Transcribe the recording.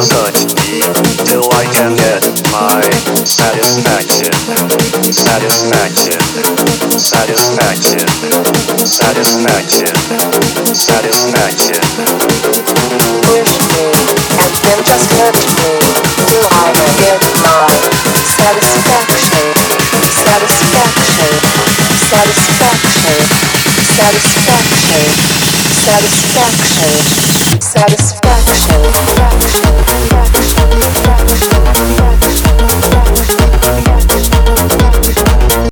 search deep till I can get my satisfaction, satisfaction, satisfaction, satisfaction, satisfaction. Push me and then just touch me till I get my satisfaction, satisfaction, satisfaction, satisfaction, satisfaction. satisfaction.